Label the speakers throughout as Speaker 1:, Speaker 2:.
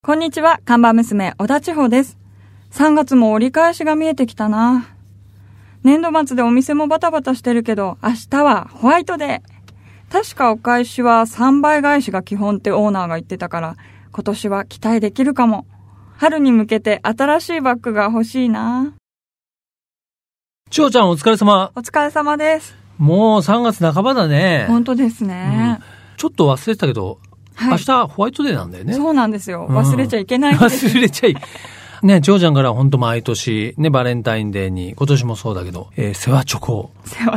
Speaker 1: こんにちは、看板娘、小田千穂です。3月も折り返しが見えてきたな。年度末でお店もバタバタしてるけど、明日はホワイトデー。確かお返しは3倍返しが基本ってオーナーが言ってたから、今年は期待できるかも。春に向けて新しいバッグが欲しいな。
Speaker 2: ちおちゃんお疲れ様。
Speaker 1: お疲れ様です。
Speaker 2: もう3月半ばだね。
Speaker 1: 本当ですね。
Speaker 2: ちょっと忘れてたけど、
Speaker 1: はい
Speaker 2: 明日ホワイトデーなんだよね。
Speaker 1: そうなんですよ。
Speaker 2: うん
Speaker 1: 忘れちゃいけないんです。
Speaker 2: 忘れちゃい。ね、ちおちゃんから本当毎年、ね、バレンタインデーに、今年もそうだけど、えー世話チョコを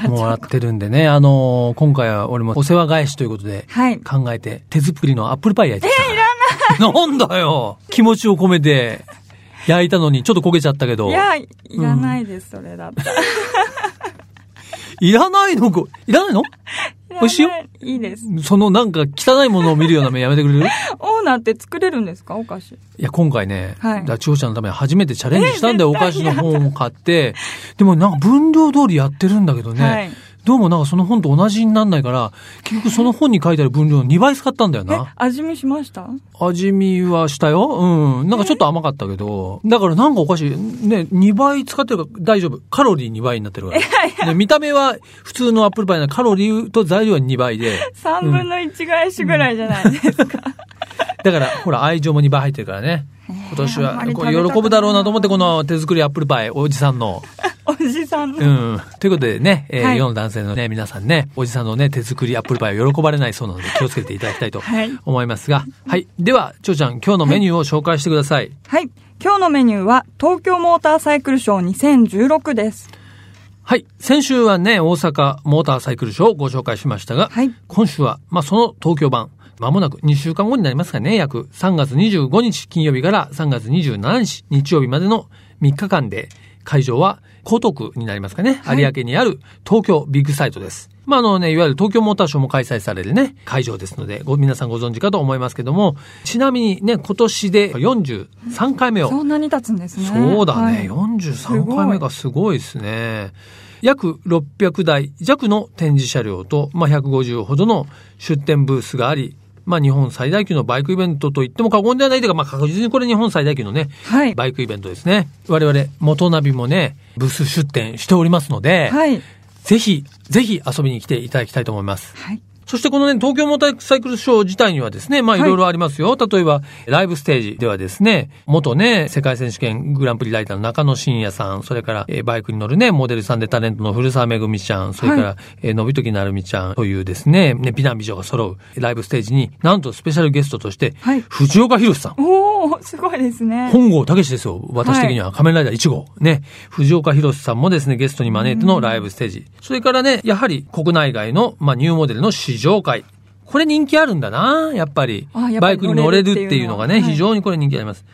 Speaker 2: もらってるんでね、あのー今回は俺もお世話返しということで、
Speaker 1: はい。
Speaker 2: 考えて、手作りのアップルパイ焼いてきた。え、いらないなんだよ気持ちを込めて、焼いたのにちょっと焦げちゃったけど。
Speaker 1: いや、いらないです、それだったら。
Speaker 2: いらないの？こいらないの？美味しいよ。
Speaker 1: いいです。
Speaker 2: そのなんか汚いものを見るような目やめてくれる？
Speaker 1: オーナーって作れるんですか？お菓子。
Speaker 2: いや、今回ね、
Speaker 1: はい。
Speaker 2: だちおちゃんのために初めてチャレンジしたんだよ、
Speaker 1: え
Speaker 2: お菓子の本を買って。でもなんか分量通りやってるんだけどね、
Speaker 1: はい
Speaker 2: どうもなんかその本と同じになんないから、結局その本に書いてある分量の2倍使ったんだよ
Speaker 1: え
Speaker 2: な。、
Speaker 1: 味見しました？
Speaker 2: 味見はしたよ。うん。なんかちょっと甘かったけど。だからなんかお菓子、ね、2倍使ってるから大丈夫。カロリー2倍になってるから。ね見た目は普通のアップルパイなカロリーと材料は2倍で。
Speaker 1: ?3 分の1返しぐらいじゃないですか。
Speaker 2: だから、ほら、愛情も2倍入ってるからね。今年は喜ぶだろうなと思って、この手作りアップルパイ、おじさんの。
Speaker 1: おじさん
Speaker 2: う
Speaker 1: の。
Speaker 2: ん。ということでね、えー
Speaker 1: はい
Speaker 2: 世の男性のね、皆さんね、おじさんのね、手作りアップルパイを喜ばれないそうなので気をつけていただきたいと
Speaker 1: はい
Speaker 2: 思いますが。はい。では、ちょうちゃん、今日のメニューを紹介してください。
Speaker 1: はい。今日のメニューは、東京モーターサイクルショー2016です。
Speaker 2: はい。先週はね、大阪モーターサイクルショーをご紹介しましたが、
Speaker 1: はい
Speaker 2: 今週は、まあ、その東京版、まもなく2週間後になりますかね、約3月25日金曜日から3月27日日曜日までの3日間で、会場は江東区になりますかね、
Speaker 1: はい
Speaker 2: 有明にある東京ビッグサイトです。まあ、あのね、いわゆる東京モーターショーも開催されるね、会場ですので、ご、皆さんご存知かと思いますけども、ちなみにね、今年で43回目を
Speaker 1: そんなに経つんですね。
Speaker 2: そうだね。
Speaker 1: はい
Speaker 2: 43回目がすごいですね。約600台弱の展示車両と、まあ、150ほどの出展ブースがあり、まあ、日本最大級のバイクイベントと言っても過言ではないというか、まあ、確実にこれ日本最大級のね、
Speaker 1: はい。
Speaker 2: バイクイベントですね。我々、元ナビもね、ブース出展しておりますので、
Speaker 1: はい。
Speaker 2: ぜひ、ぜひ遊びに来ていただきたいと思います。
Speaker 1: はい。
Speaker 2: そしてこのね、東京モーターサイクルショー自体にはですね、まあ
Speaker 1: はい
Speaker 2: いろいろありますよ。例えば、ライブステージではですね、元ね、世界選手権グランプリライターの中野真也さん、それから、えーバイクに乗るね、モデルさんでタレントの古澤めぐみちゃん、それから、
Speaker 1: は
Speaker 2: えーのびときなるみちゃんというですね、ね、美男美女が揃うライブステージに、なんとスペシャルゲストとして、
Speaker 1: はい
Speaker 2: 藤岡弘さん。
Speaker 1: おー、すごいですね。
Speaker 2: 本郷武史ですよ。私的には仮面ライダー1号。ね。藤岡弘さんもですね、ゲストに招いてのライブステージ。それからね、やはり国内外の、まあ、ニューモデルの試乗会。これ人気あるんだな、やっぱり。
Speaker 1: ぱり
Speaker 2: バイクに乗れるっていうのがね、非常にこれ人気あります。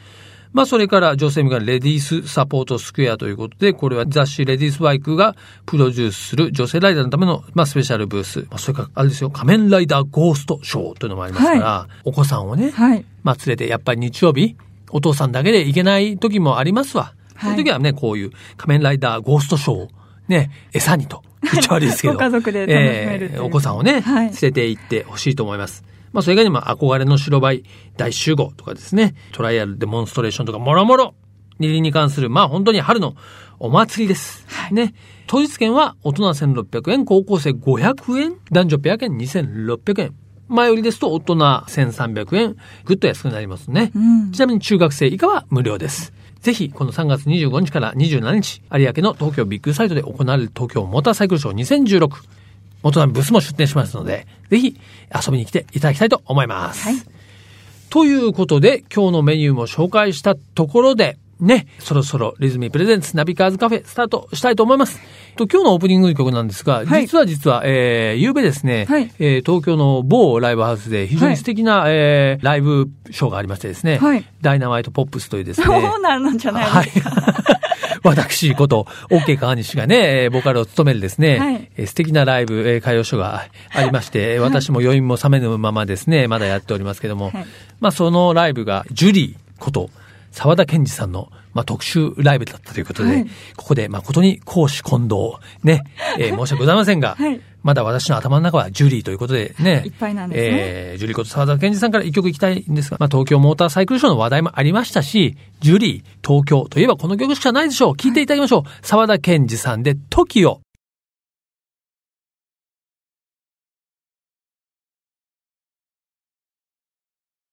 Speaker 2: まあ、それから女性向けのレディースサポートスクエアということで、これは雑誌レディースバイクがプロデュースする女性ライダーのための、まあ、スペシャルブース。まあ、それから、あれですよ、仮面ライダーゴーストショーというのもありますから、お子さんをね、
Speaker 1: はい。
Speaker 2: まあ、連れて、やっぱり日曜日、お父さんだけで行けない時もありますわ。そういう時はね、こういう仮面ライダーゴーストショーをね、餌にと言っちゃ悪いですけど。
Speaker 1: ご家族で楽しめる
Speaker 2: えーお子さんをね、
Speaker 1: はい
Speaker 2: 連れて行ってほしいと思います。まあ、それ以外にも憧れの白バイ大集合とかですね、トライアルデモンストレーションとかもろもろ、二輪に関する、まあ本当に春のお祭りです。ね。当日券は大人1600円、高校生500円、男女ペア券2600円。前売りですと大人1300円、ぐっと安くなりますね。
Speaker 1: うん
Speaker 2: ちなみに中学生以下は無料です。ぜひ、この3月25日から27日、有明の東京ビッグサイトで行われる東京モーターサイクルショー2016。元並ブースも出展しますので、ぜひ遊びに来ていただきたいと思います。
Speaker 1: はい
Speaker 2: ということで、今日のメニューも紹介したところで、ね、そろそろリズミプレゼンツナビカーズカフェスタートしたいと思います。と今日のオープニング曲なんですが、
Speaker 1: はい。
Speaker 2: 実は実は、えー、夕べですね、
Speaker 1: はい。
Speaker 2: えー東京の某ライブハウスで非常に素敵な、えーライブショーがありましてですね、
Speaker 1: はい。
Speaker 2: ダイナマイトポップスというですね、
Speaker 1: そうなんじゃないですか。
Speaker 2: はい。私こと、OK 川西がね、えーボーカルを務めるですね、
Speaker 1: はい。
Speaker 2: えー素敵なライブ、えー歌謡ショーがありまして、私も余韻も冷めぬままですね、まだやっておりますけども、
Speaker 1: はい。
Speaker 2: まあそのライブが、ジュリーこと、沢田健二さんの、まあ、特集ライブだったということで、
Speaker 1: はい
Speaker 2: ここで誠に公私混同、ね、えー申し訳ございませんが、
Speaker 1: はい
Speaker 2: まだ私の頭の中はジュリーということでね。
Speaker 1: いっぱいなんですね
Speaker 2: えージュリーこと沢田健二さんから一曲いきたいんですが、まあ東京モーターサイクルショーの話題もありましたし、ジュリー、東京といえばこの曲しかないでしょう。聴いていただきましょう。沢田健二さんで TOKIO。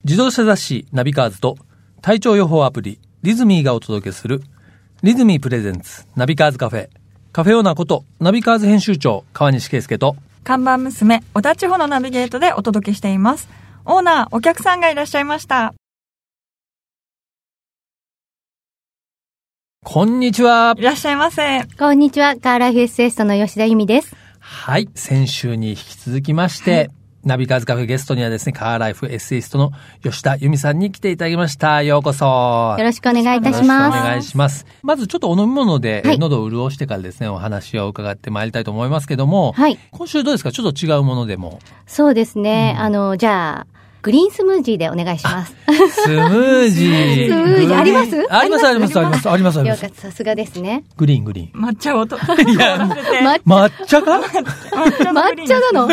Speaker 2: 自動車雑誌ナビカーズと体調予報アプリリズミーがお届けするリズミープレゼンツナビカーズカフェカフェオーナーことナビカーズ編集長川西圭介と
Speaker 1: 看板娘、小田地方のナビゲートでお届けしています。オーナー、お客さんがいらっしゃいました。
Speaker 2: こんにちはい
Speaker 1: らっしゃいませ。
Speaker 3: こんにちは、カーライフエッセイストの吉田由美です。
Speaker 2: はい先週に引き続きまして、ナビカーズカフェゲストにはですねカーライフエッセイストの吉田由美さんに来ていただきましたようこそ
Speaker 3: よろしくお願いいたし
Speaker 2: よろしくお
Speaker 3: ます。
Speaker 2: 願いします。まずちょっとお飲み物で、
Speaker 3: はい
Speaker 2: 喉を潤してからですね、お話を伺ってまいりたいと思いますけども、
Speaker 3: はい。
Speaker 2: 今週どうですか？ちょっと違うものでも。
Speaker 3: そうですね。あの、じゃあ、グリーンスムージーでお願いします。
Speaker 2: スムージー。
Speaker 3: スムージーあります？
Speaker 2: あります、あります、あります、あります、あります
Speaker 3: よか。った、さすがですね。
Speaker 2: グリーン、グリーン。
Speaker 1: 抹茶をと。
Speaker 2: いや、
Speaker 3: 抹
Speaker 2: 抹茶か？
Speaker 3: 抹茶なの？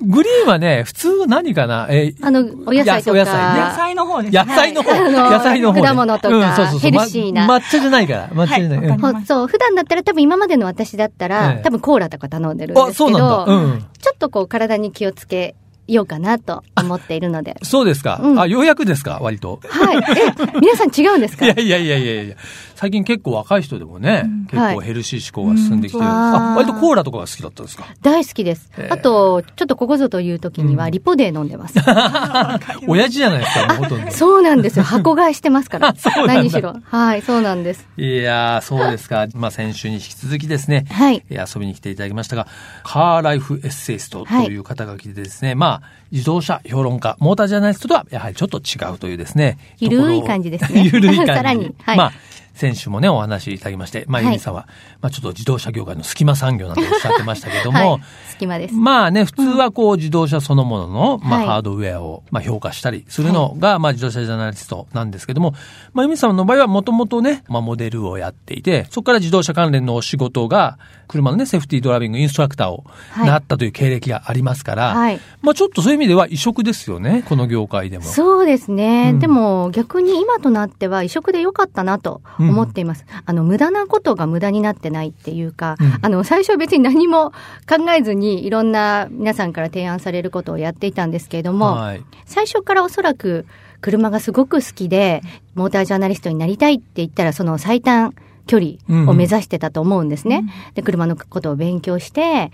Speaker 2: グリーンはね、普通何かな？え
Speaker 3: あの、お野菜と
Speaker 2: お野菜
Speaker 1: の方ですね。
Speaker 2: 野菜の方、野菜の方、
Speaker 3: 果物とかヘルシーな
Speaker 2: ま抹茶じゃないから、抹茶じゃない。
Speaker 3: そう、普段だったら多分今までの私だったら、
Speaker 2: ええ
Speaker 3: 多分コーラとか頼んでるんですけ
Speaker 2: あ、そうなんだ。
Speaker 3: ど、
Speaker 2: うん。
Speaker 3: ちょっとこう体に気をつけようかなと思っているので。
Speaker 2: そうですか。
Speaker 3: うん
Speaker 2: あ、ようやくですか割と。
Speaker 3: はい。え、皆さん違うんですか？
Speaker 2: いやいやいやいやいや最近結構若い人でもね、結構ヘルシー思考が進んできてる。
Speaker 3: うん
Speaker 2: あ、割とコーラとかが好きだったんですか？
Speaker 3: 大好きです
Speaker 2: え。え
Speaker 3: あと、ちょっとここぞという時にはリポデー飲んでます。
Speaker 2: 親父じゃないですか、ほとんど。
Speaker 3: そうなんですよ。箱買いしてますから。何しろ。はい、そうなんです。
Speaker 2: いやー、そうですか。まあ先週に引き続きですね、
Speaker 3: はい。
Speaker 2: えー遊びに来ていただきましたが、カーライフエッセイストという肩書きでですね、まあ、自動車評論家、モータージャーナリストとはやはりちょっと違うというですね。
Speaker 3: ゆるい感じですね
Speaker 2: ゆるい感じ。
Speaker 3: さらにはい
Speaker 2: まあ、先週もね、お話しいただきまして、まあ、
Speaker 3: はい
Speaker 2: ゆみさんは、まあ、ちょっと自動車業界の隙間産業なんておっしゃってましたけども、
Speaker 3: はい。隙間です。
Speaker 2: まあね、普通はこう自動車そのものの、まあ
Speaker 3: はい
Speaker 2: ハードウェアを、まあ評価したりするのが、まあ自動車ジャーナリストなんですけども、まあユミさんの場合はもともとね、まあモデルをやっていて、そこから自動車関連のお仕事が、車のね、セーフティードライビングインストラクターを
Speaker 3: はい
Speaker 2: なったという経歴がありますから、
Speaker 3: はい。
Speaker 2: まあちょっとそういう意味では異色ですよね、この業界でも。
Speaker 3: そうですね。
Speaker 2: うん
Speaker 3: でも逆に今となっては移植で良かったなと思っています。あの、無駄なことが無駄になってないっていうか、
Speaker 2: うん
Speaker 3: あの、最初は別に何も考えずにいろんな皆さんから提案されることをやっていたんですけれども、
Speaker 2: はい。
Speaker 3: 最初からおそらく車がすごく好きで、モータージャーナリストになりたいって言ったら、その最短距離を目指してたと思うんですね。で、車のことを勉強して、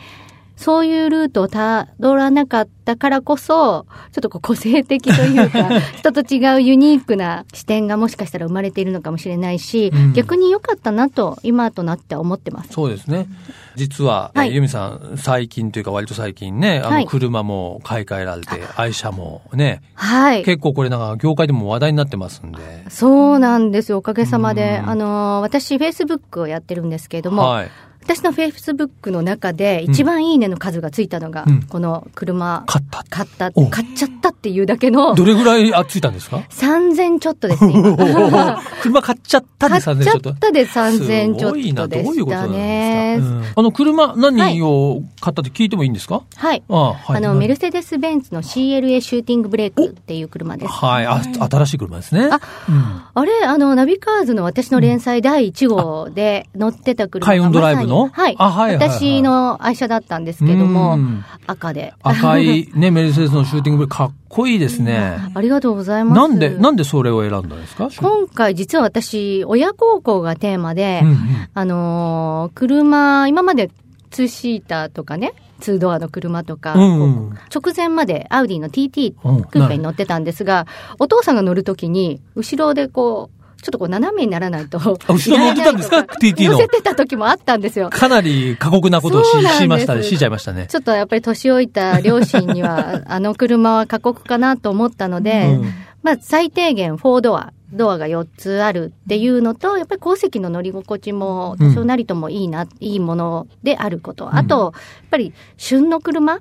Speaker 3: そういうルートをたどらなかったからこそ、ちょっとこう個性的というか、人と違うユニークな視点がもしかしたら生まれているのかもしれないし、
Speaker 2: うん
Speaker 3: 逆に良かったなと、今となって思ってます。
Speaker 2: そうですね。実は、えー
Speaker 3: はい
Speaker 2: ユミさん、最近というか割と最近ね、あの、
Speaker 3: はい
Speaker 2: 車も買い替えられて、愛車もね、
Speaker 3: はい。
Speaker 2: 結構これなんか業界でも話題になってますんで。
Speaker 3: そうなんですよ。おかげさまで。
Speaker 2: うん
Speaker 3: あの、私、Facebook をやってるんですけれども、
Speaker 2: はい。
Speaker 3: 私のフェイスブックの中で一番いいねの数がついたのが、
Speaker 2: うん
Speaker 3: この車
Speaker 2: 買った。
Speaker 3: 買った、
Speaker 2: お
Speaker 3: 買っちゃったっていうだけの
Speaker 2: どれぐらいあついたんですか
Speaker 3: ？3000ちょっとですね。今
Speaker 2: 車買っちゃったで3000
Speaker 3: 買っちゃ
Speaker 2: ちょっと。
Speaker 3: ったで3000ちょっ
Speaker 2: すごいな
Speaker 3: とで
Speaker 2: どういうことなん
Speaker 3: した
Speaker 2: ですか、
Speaker 3: ね。
Speaker 2: うんあの、車何を買ったって聞いてもいいんですか、
Speaker 3: はい。
Speaker 2: ああはい。
Speaker 3: あの、メルセデス・ベンツの CLA シューティングブレークっていう車です。
Speaker 2: はい。あ、新しい車ですね。
Speaker 3: あ
Speaker 2: うん
Speaker 3: あれ、あの、ナビカーズの私の連載第1号で乗ってた車が
Speaker 2: 開運ドライブの
Speaker 3: まさにはい。
Speaker 2: あはいはいはい
Speaker 3: 私の愛車だったんですけど
Speaker 2: う
Speaker 3: も、
Speaker 2: ん
Speaker 3: 赤で。
Speaker 2: 赤い ね、メルセデスのシューティングブレかっこいいですね。
Speaker 3: ありがとうございます。
Speaker 2: なんで、なんでそれを選んだんですか？
Speaker 3: 今回実は私、親孝行がテーマで、
Speaker 2: うんうん
Speaker 3: あのー車、今までツーシーターとかね、ツードアの車とか、
Speaker 2: うんうん
Speaker 3: 直前までアウディの TT
Speaker 2: うん
Speaker 3: クーペに乗ってたんですが、お父さんが乗るときに、後ろでこう、ちょっとこう斜めにならないと。
Speaker 2: あ後ろ乗ってたんですか？TT の
Speaker 3: 乗せてた時もあったんですよ。
Speaker 2: かなり過酷なことをししましたね。しちゃいましたね。
Speaker 3: ちょっとやっぱり年老いた両親には、あの車は過酷かなと思ったので、
Speaker 2: うん
Speaker 3: まあ最低限4ドア、ドアが4つあるっていうのと、やっぱり後席の乗り心地も多少なりともいいな、いいものであること。あと、やっぱり旬の車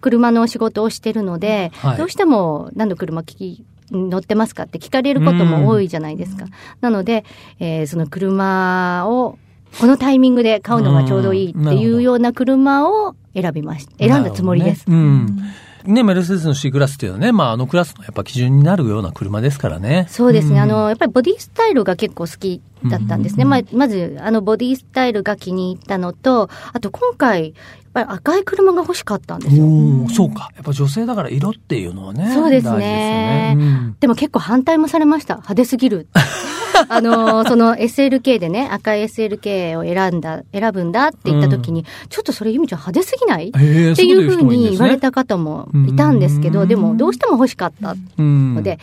Speaker 3: 車の仕事をしてるので、
Speaker 2: はい
Speaker 3: どうしても何の車聞き、乗ってますか？って聞かれることも多いじゃないですか。なので、えーその車をこのタイミングで買うのがちょうどいいっていうような車を選びました。選んだつもりです。
Speaker 2: ね、うん。ね、メルセデスの C クラスっていうのはね、まあ、あのクラスのやっぱ基準になるような車ですからね。
Speaker 3: そうですね。うん、あの、やっぱりボディスタイルが結構好きだったんですね。まあ、まず、あの、ボディスタイルが気に入ったのと、あと今回、ぱり赤い車が欲しかったんですよ。
Speaker 2: おそうか。やっぱ女性だから色っていうのはね。
Speaker 3: そうですね。で、ねうん、も結構反対もされました。派手すぎる。あの、その SLK でね、赤い SLK を選んだ、選ぶんだって言った時に、うん、ちょっとそれ由美ちゃん派手すぎない？っていうふうに言われた方もいたんですけど、でもどうしても欲しかったので、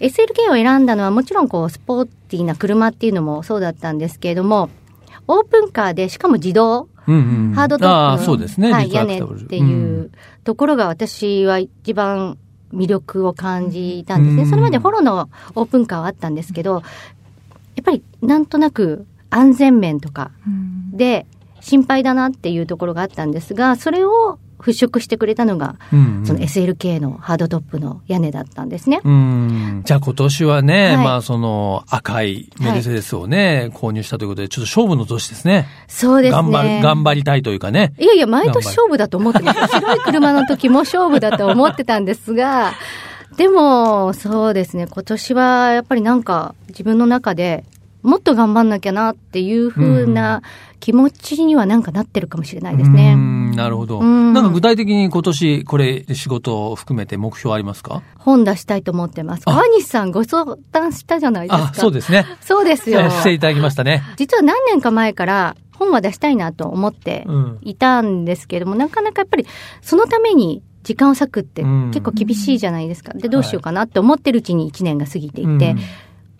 Speaker 3: SLK を選んだのはもちろんこう、スポーティーな車っていうのもそうだったんですけれども、オープンカーで、しかも自動、うんうん、ハードトップの、そうですね、はい、屋根っていうところが私は一番魅力を感じたんですね。それまでフォローのオープンカーはあったんですけど、やっぱりなんとなく安全面とかで心配だなっていうところがあったんですが、それを払拭してくれたのが、うんうん、その SLK のハードトップの屋根だったんですね。
Speaker 2: じゃあ今年はね、はい、まあその赤いメルセデスをね、はい、購入したということで、ちょっと勝負の年ですね。
Speaker 3: そうですね。
Speaker 2: 頑張る、頑張りたいというかね。
Speaker 3: いやいや、毎年勝負だと思ってました。白い車の時も勝負だと思ってたんですが、でも、そうですね、今年はやっぱりなんか自分の中でもっと頑張んなきゃなっていうふうな気持ちにはなんかなってるかもしれないですね。
Speaker 2: なるほど。なんか具体的に今年これ仕事を含めて目標ありますか？
Speaker 3: 本出したいと思ってます。川西さんご相談したじゃないですか。
Speaker 2: そうですね。
Speaker 3: そうですよ。
Speaker 2: していただきましたね。
Speaker 3: 実は何年か前から本は出したいなと思っていたんですけども、うん、なかなかやっぱりそのために時間を割くって結構厳しいじゃないですか。で、どうしようかなって思ってるうちに1年が過ぎていて、うん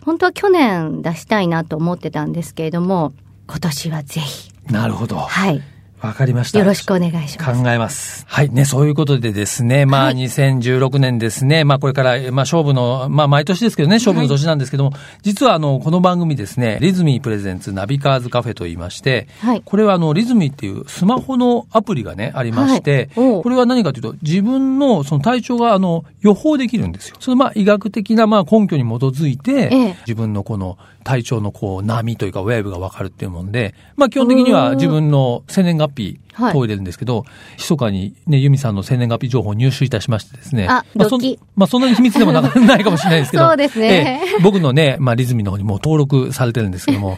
Speaker 3: 本当は去年出したいなと思ってたんですけれども、今年はぜひ。
Speaker 2: なるほど。
Speaker 3: はい。
Speaker 2: わかりました。
Speaker 3: よろしくお願いしま
Speaker 2: す。考えます。はい。ね、そういうことでですね、まあ、2016年ですね、まあ、これから、まあ、勝負の、まあ、毎年ですけどね、勝負の年なんですけども、はい、実は、あの、この番組ですね、リズミープレゼンツナビカーズカフェと言いまして、はい、これは、あの、リズミーっていうスマホのアプリがね、ありまして、はい、これは何かというと、自分の、その体調が、あの、予報できるんですよ。その、まあ、医学的な、まあ、根拠に基づいて、ええ、自分のこの、体調のこう波というかウェーブがわかるっていうもんで、まあ基本的には自分の生年月日問いれるんですけど、はい、密かにね、ユミさんの生年月日情報を入手いたしましてですね。
Speaker 3: あ、
Speaker 2: まあそ、まあそんなに秘密でもなないかもしれないですけど。
Speaker 3: そうですね、
Speaker 2: え僕のね、まあリズミの方にもう登録されてるんですけども、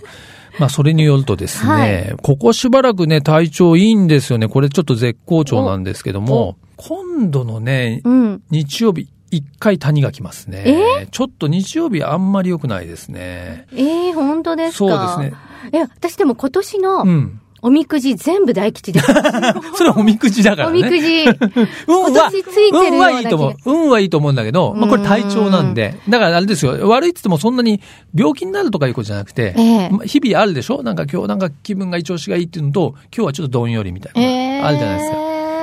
Speaker 2: まあ、それによるとですね、はい、ここしばらくね、体調いいんですよね。これちょっと絶好調なんですけども、今度のね、うん、日曜日、一回谷が来ますね。え？ー、ちょっと日曜日あんまり良くないですね。
Speaker 3: ええー、本当です
Speaker 2: か？そうですね。
Speaker 3: え、私でも今年の、うんおみくじ全部大吉です。
Speaker 2: それはおみくじだからね。
Speaker 3: おみくじ。
Speaker 2: 運 は、運はいいと思う。運はいいと思うんだけど、まあこれ体調なんで。だからあれですよ。悪いって言ってもそんなに病気になるとかいうことじゃなくて、えー、日々あるでしょ？なんか今日なんか気分が調子がいいっていうのと、今日はちょっとどんよりみたいな。えー、あるじゃないですか。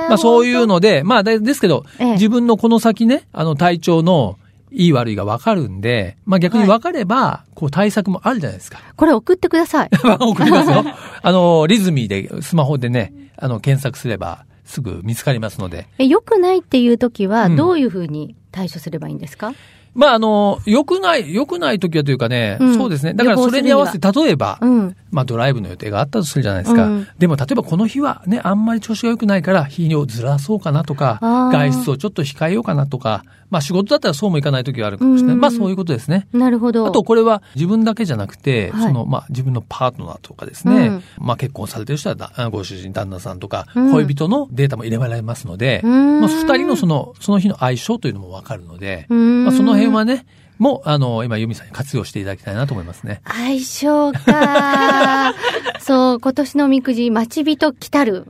Speaker 2: まあそういうので、まあですけど、ええ、自分のこの先ね、あの体調のいい悪いが分かるんで、まあ逆に分かれば、こう対策もあるじゃないですか。
Speaker 3: これ送ってください。
Speaker 2: 送りますよ。あの、リズミーで、スマホでね、あの、検索すれば、すぐ見つかりますので。
Speaker 3: え、良くないっていう時は、どういうふうに対処すればいいんですか、うん
Speaker 2: まあ、あの、良くない、良くない時はというかね、うん、そうですね。だからそれに合わせて、例えば、うん、まあ、ドライブの予定があったとするじゃないですか。うん、でも、例えばこの日はね、あんまり調子が良くないから、日をずらそうかなとか、外出をちょっと控えようかなとか、まあ、仕事だったらそうもいかない時があるかもしれない。まあ、そういうことですね。
Speaker 3: なるほど。
Speaker 2: あと、これは自分だけじゃなくて、はい、その、まあ、自分のパートナーとかですね、まあ、結婚されてる人は、ご主人、旦那さんとか、恋人のデータも入れられますので、まあ、二人のその、その日の相性というのもわかるので、まあ、その辺はね、も、あの、今、ユミさんに活用していただきたいなと思いますね。
Speaker 3: 相性か。そう、今年のおみくじ、待ち人来たる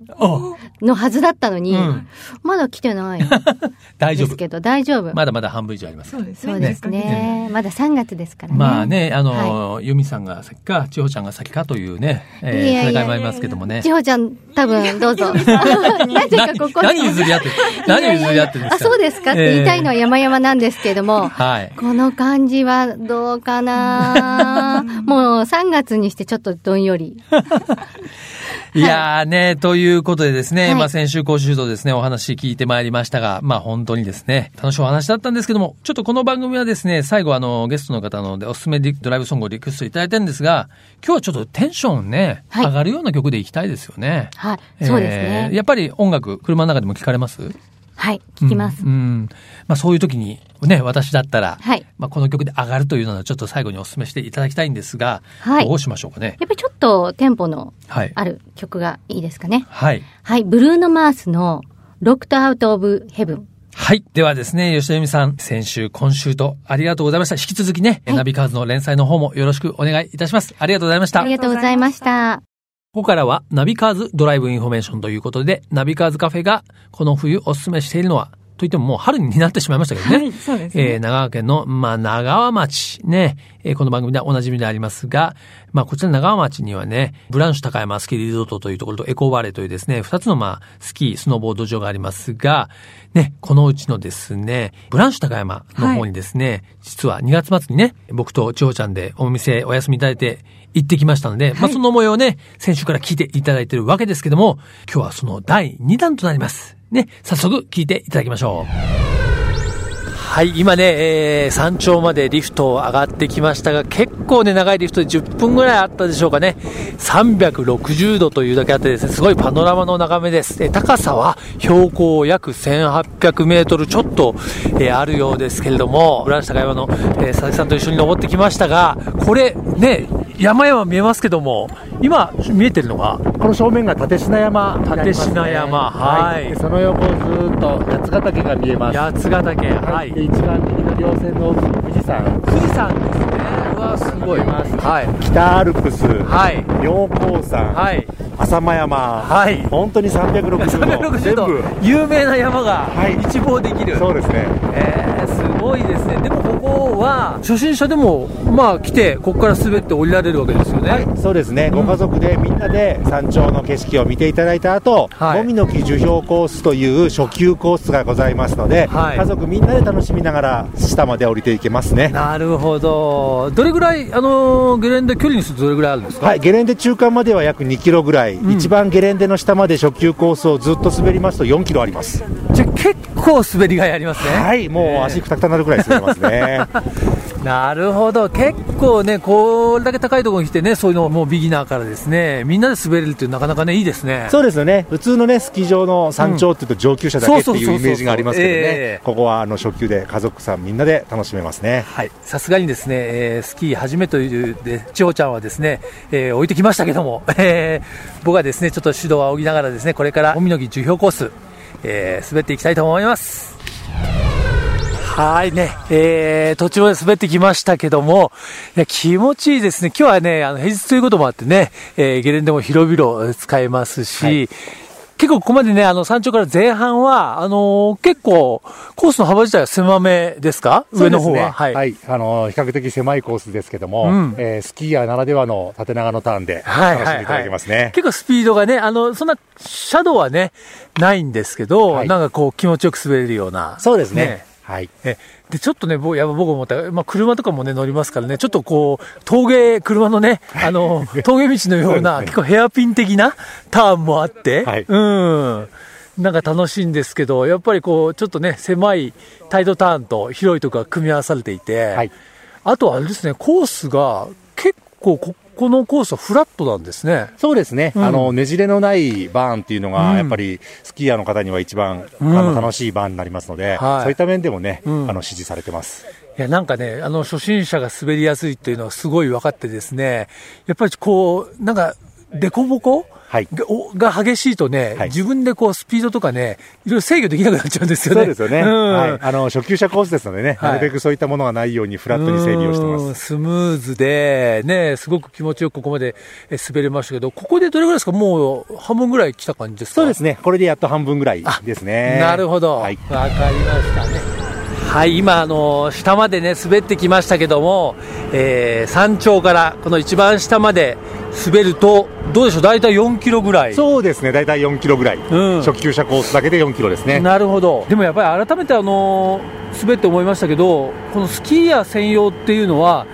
Speaker 3: のはずだったのに、うん、まだ来てない。
Speaker 2: 大丈夫。
Speaker 3: ですけど、大丈夫。
Speaker 2: まだまだ半分以上あります。
Speaker 3: そうですね。そうですね。まだ3月ですからね。
Speaker 2: まあね、あの、はい、ユミさんが先か、千穂ちゃんが先かというね、えー、戦いもありますけどもね。
Speaker 3: 千穂ちゃん、多分、どうぞ。な
Speaker 2: ぜかここ何譲り合ってる何譲り合ってるんですか
Speaker 3: あ、そうですかって言いたいのは山々なんですけれども、はい。この感じはどうかな？もう3月にしてちょっとどんより。
Speaker 2: いやーね、ということでですね、
Speaker 3: はい
Speaker 2: まあ先週、今週とですね、お話聞いてまいりましたが、まあ本当にですね、楽しいお話だったんですけども、ちょっとこの番組はですね、最後あの、ゲストの方のでおすすめドライブソングをリクエストいただいてるんですが、今日はちょっとテンションね、
Speaker 3: はい
Speaker 2: 上がるような曲でいきたいですよね。
Speaker 3: はい。そうですね。
Speaker 2: えーやっぱり音楽、車の中でも聞かれます？
Speaker 3: はい。聞きます。
Speaker 2: うん。うんまあそういう時に、ね、私だったら、
Speaker 3: はい
Speaker 2: まあこの曲で上がるというのはちょっと最後にお勧めしていただきたいんですが、
Speaker 3: はい
Speaker 2: どうしましょうかね。
Speaker 3: やっぱりちょっとテンポの
Speaker 2: はい。
Speaker 3: ある曲がいいですかね。
Speaker 2: はい。
Speaker 3: はい。ブルーノ・マースの Locked Out of Heaven。
Speaker 2: はい。ではですね、吉田由美さん、先週、今週とありがとうございました。引き続きね、
Speaker 3: はい
Speaker 2: ナビカーズの連載の方もよろしくお願いいたします。ありがとうございました。
Speaker 3: ありがとうございました。
Speaker 2: ここからはナビカーズドライブインフォメーションということで、ナビカーズカフェがこの冬お勧めしているのは、といってももう春になってしまいましたけどね。
Speaker 1: はいそうですね。
Speaker 2: えー神奈川県の、まあ、長川町。ね、えーこの番組ではおなじみでありますが、まあ、こちら長川町にはね、ブランシュ高山スキーリゾートというところとエコーバレーというですね、二つのまあ、スキー、スノーボード場がありますが、ね、このうちのですね、ブランシュ高山の方にですね、実は2月末にね、僕と千穂ちゃんでお店お休みいただいて行ってきましたので、まあその模様をね、先週から聞いていただいているわけですけども、今日はその第2弾となります。ね、早速聞いていただきましょう。はい、今ね、えー山頂までリフトを上がってきましたが、結構ね、長いリフトで10分ぐらいあったでしょうかね。360度というだけあってですね、すごいパノラマの眺めです。えー高さは標高約1800メートルちょっと、えーあるようですけれども、ブランシュ高山の、えー佐々木さんと一緒に登ってきましたが、これね、山々見えますけども、今見えてるのが、
Speaker 4: この正面が立科山ね、
Speaker 2: 立科山はい
Speaker 4: でその横をずーっと八ヶ岳が見えます。
Speaker 2: 八ヶ岳。はい。
Speaker 4: で一番右の稜線の富士山、
Speaker 2: 富士山ですね。うわ、すごい。はい。
Speaker 4: 北アルプス、
Speaker 2: はい。
Speaker 4: 妙高山、
Speaker 2: はい。
Speaker 4: 浅間山、
Speaker 2: はい
Speaker 4: 本当に360度、
Speaker 2: 360度
Speaker 4: 全部、
Speaker 2: 有名な山が
Speaker 4: はい
Speaker 2: 一望できる、
Speaker 4: そうですね。
Speaker 2: えー、すごいですねでもここは初心者でもまあ来てここから滑って降りられるわけですよね、
Speaker 4: はい、そうですね、ご家族でみんなで山頂の景色を見ていただいた後、
Speaker 2: はい。
Speaker 4: もみの木樹氷コースという初級コースがございますので、
Speaker 2: はい。
Speaker 4: 家族みんなで楽しみながら下まで降りていけますね。
Speaker 2: なるほど。どれぐらいあのーゲレンデ距離にするとどれぐらいあるんですか？
Speaker 4: はい、ゲレンデ中間までは約2キロぐらい、一番ゲレンデの下まで初級コースをずっと滑りますと4キロあります。
Speaker 2: じゃあ結構滑りがいありますね。
Speaker 4: はい、もう足くたくたになるぐらい滑れますね。
Speaker 2: なるほど結構ねこれだけ高いところに来てねそういうのもうビギナーからですねみんなで滑れるっていうなかなかねいいですね
Speaker 4: そうですよね、普通のね、スキー場の山頂っていうと上級者だけっていうイメージがありますけど
Speaker 2: え
Speaker 4: ね
Speaker 2: え、
Speaker 4: ここはあの初級で家族さんみんなで楽しめますね。
Speaker 2: はい。さすがにですね、えースキー初めというで、千穂ちゃんはですね、えー置いてきましたけども、えー僕はですね、ちょっと指導を仰ぎながらですね、これから、もみの木樹氷コース、えー滑っていきたいと思います。はいね、えー、途中まで滑ってきましたけども、いや、気持ちいいですね。今日はね、あの、平日ということもあってね、えーゲレンデも広々使えますし、
Speaker 4: はい
Speaker 2: 結構ここまでね、あの、山頂から前半は、あのー結構、コースの幅自体は狭めですか？上の方は。
Speaker 4: はい、はい、あの比較的狭いコースですけども、
Speaker 2: うん
Speaker 4: えースキーヤーならではの縦長のターンで
Speaker 2: はい
Speaker 4: 楽しんでいただけますね。
Speaker 2: 結構スピードがね、あの、そんな、シャドウはね、ないんですけど、
Speaker 4: はい
Speaker 2: なんかこう気持ちよく滑れるような。
Speaker 4: そうですね。はい。
Speaker 2: えで、ちょっとね、僕、やっぱ僕思った、まあ、車とかもね、乗りますからね、ちょっとこう、峠、車のね、あの、峠道のような、結構ヘアピン的なターンもあって、
Speaker 4: はい。
Speaker 2: うん。なんか楽しいんですけど、やっぱりこう、ちょっとね、狭いタイトターンと広いところが組み合わされていて、
Speaker 4: はい。
Speaker 2: あとはあれですね、コースが結構こ、このコースはフラットなんですね。
Speaker 4: そうですね、
Speaker 2: うん。
Speaker 4: あのねじれのないバーンっていうの
Speaker 2: うん。
Speaker 4: が、やっぱりスキーヤーの方には一番、
Speaker 2: うん。
Speaker 4: あの楽しいバーンになりますので、
Speaker 2: はい。
Speaker 4: そういった面でもね、
Speaker 2: うん。
Speaker 4: あの支持されてます。
Speaker 2: いや、なんかね、あの、初心者が滑りやすいっていうのはすごい分かってですね、やっぱりこう、なんか、凸凹
Speaker 4: はい。
Speaker 2: が激しいとね、
Speaker 4: はい。
Speaker 2: 自分でこう、スピードとかね、いろいろ制御できなくなっちゃうんですよね。
Speaker 4: そうですよね、
Speaker 2: うん。
Speaker 4: はい、あの初級者コースですのでね、
Speaker 2: はい。
Speaker 4: なるべくそういったものがないようにフラットに整備をしてます。
Speaker 2: うん。スムーズで、ね、すごく気持ちよくここまでえ滑れましたけど、ここでどれぐらいですか？もう半分ぐらい来た感じですか？
Speaker 4: そうですね、これでやっと半分ぐらいですね。
Speaker 2: なるほど。わ、
Speaker 4: はい。
Speaker 2: かりましたね。はい、今、あの、下までね、滑ってきましたけども、えー山頂からこの一番下まで滑ると、どうでしょう、大体4キロぐらい。
Speaker 4: そうですね、大体4キロぐらい、
Speaker 2: ん
Speaker 4: 初級者コースだけで4キロですね。
Speaker 2: なるほど。でもやっぱり改めてあの、滑って思いましたけど、このスキーヤー専用っていうのは、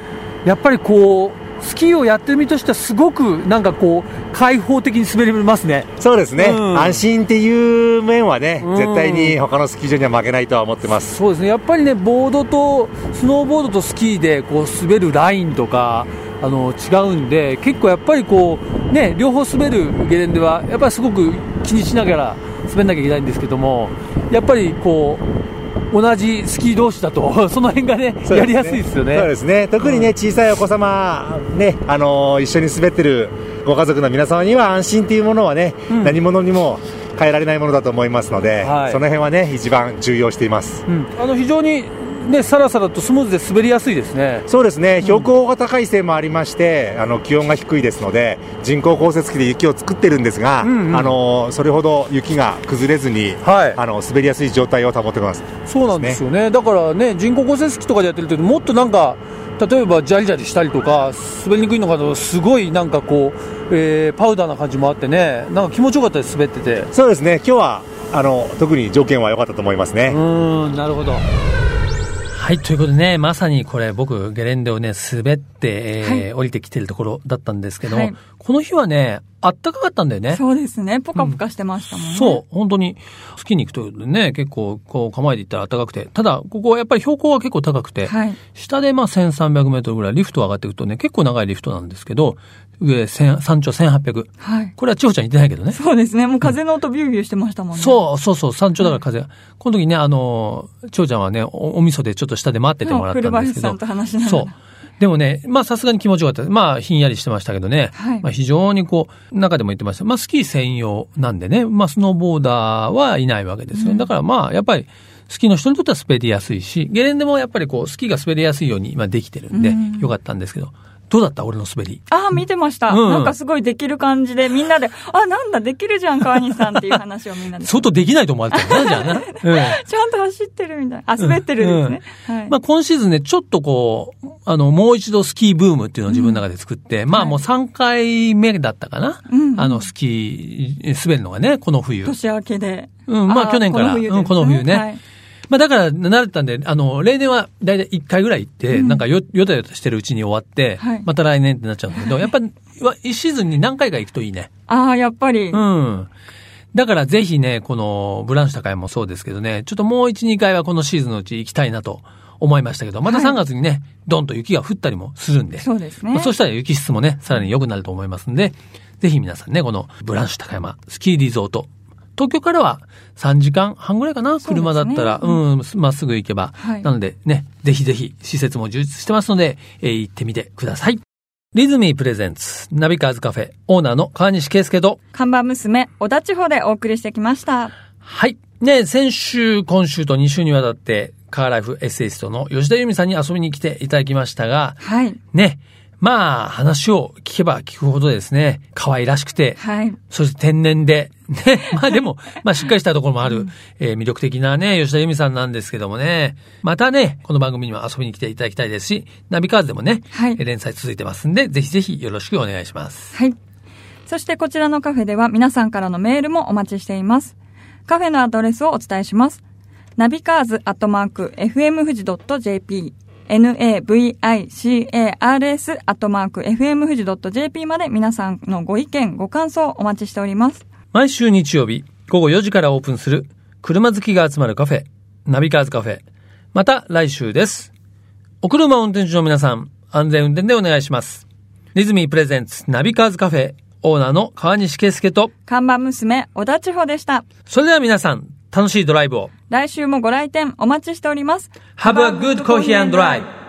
Speaker 2: やっぱりこう、スキーをやってる身としてはすごくなんかこう開放的に滑れますね。
Speaker 4: そうですね、
Speaker 2: うん。
Speaker 4: 安心っていう面はね、
Speaker 2: うん。
Speaker 4: 絶対に他のスキー場には負けないとは思ってます。
Speaker 2: そうですね。やっぱりねボードとスノーボードとスキーでこう滑るラインとかあの違うんで結構やっぱりこうね両方滑るゲレンデはやっぱりすごく気にしながら滑んなきゃいけないんですけどもやっぱりこう同じスキー同士だと その辺がね
Speaker 4: ね。
Speaker 2: やりやすいですよね。
Speaker 4: そうですね。特にね、小さいお子様、ね、あのー一緒に滑ってるご家族の皆様には安心っていうものはね、
Speaker 2: うん。
Speaker 4: 何者にも変えられないものだと思いますので、
Speaker 2: はい。
Speaker 4: その辺はね、一番重要しています。
Speaker 2: うん。あの非常にねさらさらとスムーズで滑りやすいですね
Speaker 4: そうですね、標高が高いせいもありまして、あの気温が低いですので、人工降雪機で雪を作ってるんですが、
Speaker 2: うんうん
Speaker 4: あのそれほど雪が崩れずに、
Speaker 2: はい
Speaker 4: あの滑りやすい状態を保ってます。
Speaker 2: そうなんですよね、だからね、人工降雪機とかでやってると、もっとなんか、例えばジャリジャリしたりとか、滑りにくいのかと、すごいなんかこう、えーパウダーな感じもあってね、なんか気持ちよかったです、滑ってて。
Speaker 4: そうですね、今日はあの特に条件は良かったと思いますね。
Speaker 2: うーん、なるほど。はい、ということでね、まさにこれ僕、ゲレンデをね、滑って、えー降りてきてるところだったんですけども、
Speaker 1: はい
Speaker 2: この日はね、あったかかったんだよね。
Speaker 1: そうですね。ポカポカしてましたもんね。
Speaker 2: そう、本当に、スキーに行くとね、結構、こう、構えていったら暖かくて、ただ、ここはやっぱり標高が結構高くて、
Speaker 1: はい。
Speaker 2: 下でまあ1300メートルぐらい、リフト上がっていくとね、結構長いリフトなんですけど、上1000山頂1800。
Speaker 1: はい。
Speaker 2: これは千穂ちゃん言ってないけどね。
Speaker 1: そうですね。もう風の音ビュービューしてましたもんね。
Speaker 2: そうそうそう、山頂だから風が。この時ね、あの、千穂ちゃんはね、おお味噌でちょっと下で待っててもらったんですけど
Speaker 1: さんと。話しながら。
Speaker 2: そう。でもね、まあさすがに気持ちよかった。まあひんやりしてましたけどね。
Speaker 1: はい
Speaker 2: まあ非常にこう、中でも言ってました。まあスキー専用なんでね、まあスノーボーダーはいないわけですよ。だからまあやっぱり、スキーの人にとっては滑りやすいし、ゲレンデもやっぱりこう、スキーが滑りやすいように今できてるんで、
Speaker 1: うん
Speaker 2: よかったんですけど。どうだった？俺の滑り。
Speaker 1: ああ、見てました。
Speaker 2: うん
Speaker 1: なんかすごいできる感じで、みんなで、あ、なんだ、できるじゃん、川西さんっていう話をみんなで。
Speaker 2: 相当できないと思われてるな、じゃあな。うん。
Speaker 1: ちゃんと走ってるみたいな。あ、滑ってるですね。はい。
Speaker 2: まあ今シーズンね、ちょっとこう、あの、もう一度スキーブームっていうのを自分の中で作って、まあもう3回目だったかな？
Speaker 1: うん
Speaker 2: あの、スキー、滑るのがね、この冬。
Speaker 1: 年明けで。
Speaker 2: うん、まあ
Speaker 1: ー
Speaker 2: 去年から、
Speaker 1: この冬
Speaker 2: うん、この冬ね。
Speaker 1: はい
Speaker 2: まあだから慣れてたんで、あの、例年はだいたい1回ぐらい行って、なんかよ、よたよたしてるうちに終わって、
Speaker 1: はい
Speaker 2: また来年ってなっちゃうんだけど、やっぱり、1シーズンに何回か行くといいね。
Speaker 1: ああ、やっぱり。
Speaker 2: うん。だからぜひね、このブランシュ高山もそうですけどね、ちょっともう1、2回はこのシーズンのうち行きたいなと思いましたけど、また
Speaker 1: はい
Speaker 2: 3月にね、ドンと雪が降ったりもするんで、
Speaker 1: そうですね。
Speaker 2: まあ、そしたら雪質もね、さらに良くなると思いますんで、ぜひ皆さんね、このブランシュ高山スキーリゾート、東京からは3時間半ぐらいかな、車だったら、うん、まっすぐ行けば。
Speaker 1: はい
Speaker 2: なのでね、ぜひぜひ施設も充実してますので、えー行ってみてください。リズミープレゼンツ、ナビカーズカフェ、オーナーの川西圭介と、
Speaker 1: 看板娘、小田地方でお送りしてきました。
Speaker 2: はい。ね、先週、今週と2週にわたって、カーライフエッセイストの吉田由美さんに遊びに来ていただきましたが、
Speaker 1: はい。
Speaker 2: ね、まあ、話を聞けば聞くほどですね、可愛らしくて、
Speaker 1: はい。
Speaker 2: そして天然で、ね、まあでも、まあしっかりしたところもある、えー魅力的なね、吉田由美さんなんですけどもね、またね、この番組にも遊びに来ていただきたいですし、ナビカーズでもね、
Speaker 1: はい
Speaker 2: えー連載続いてますんで、ぜひぜひよろしくお願いします。
Speaker 1: はい。そしてこちらのカフェでは皆さんからのメールもお待ちしています。カフェのアドレスをお伝えします。ナビカーズアットマーク FM 富士 .jp navicars アットマーク FM 富士 .jp まで皆さんのご意見、ご感想お待ちしております。
Speaker 2: 毎週日曜日午後4時からオープンする車好きが集まるカフェ、ナビカーズカフェ。また来週です。お車運転中の皆さん、安全運転でお願いします。リズミープレゼンツナビカーズカフェ、オーナーの川西圭介と、
Speaker 1: 看板娘、小田千穂でした。
Speaker 2: それでは皆さん、楽しいドライブを。
Speaker 1: 来週もご来店お待ちしております。
Speaker 2: Have a good coffee and drive!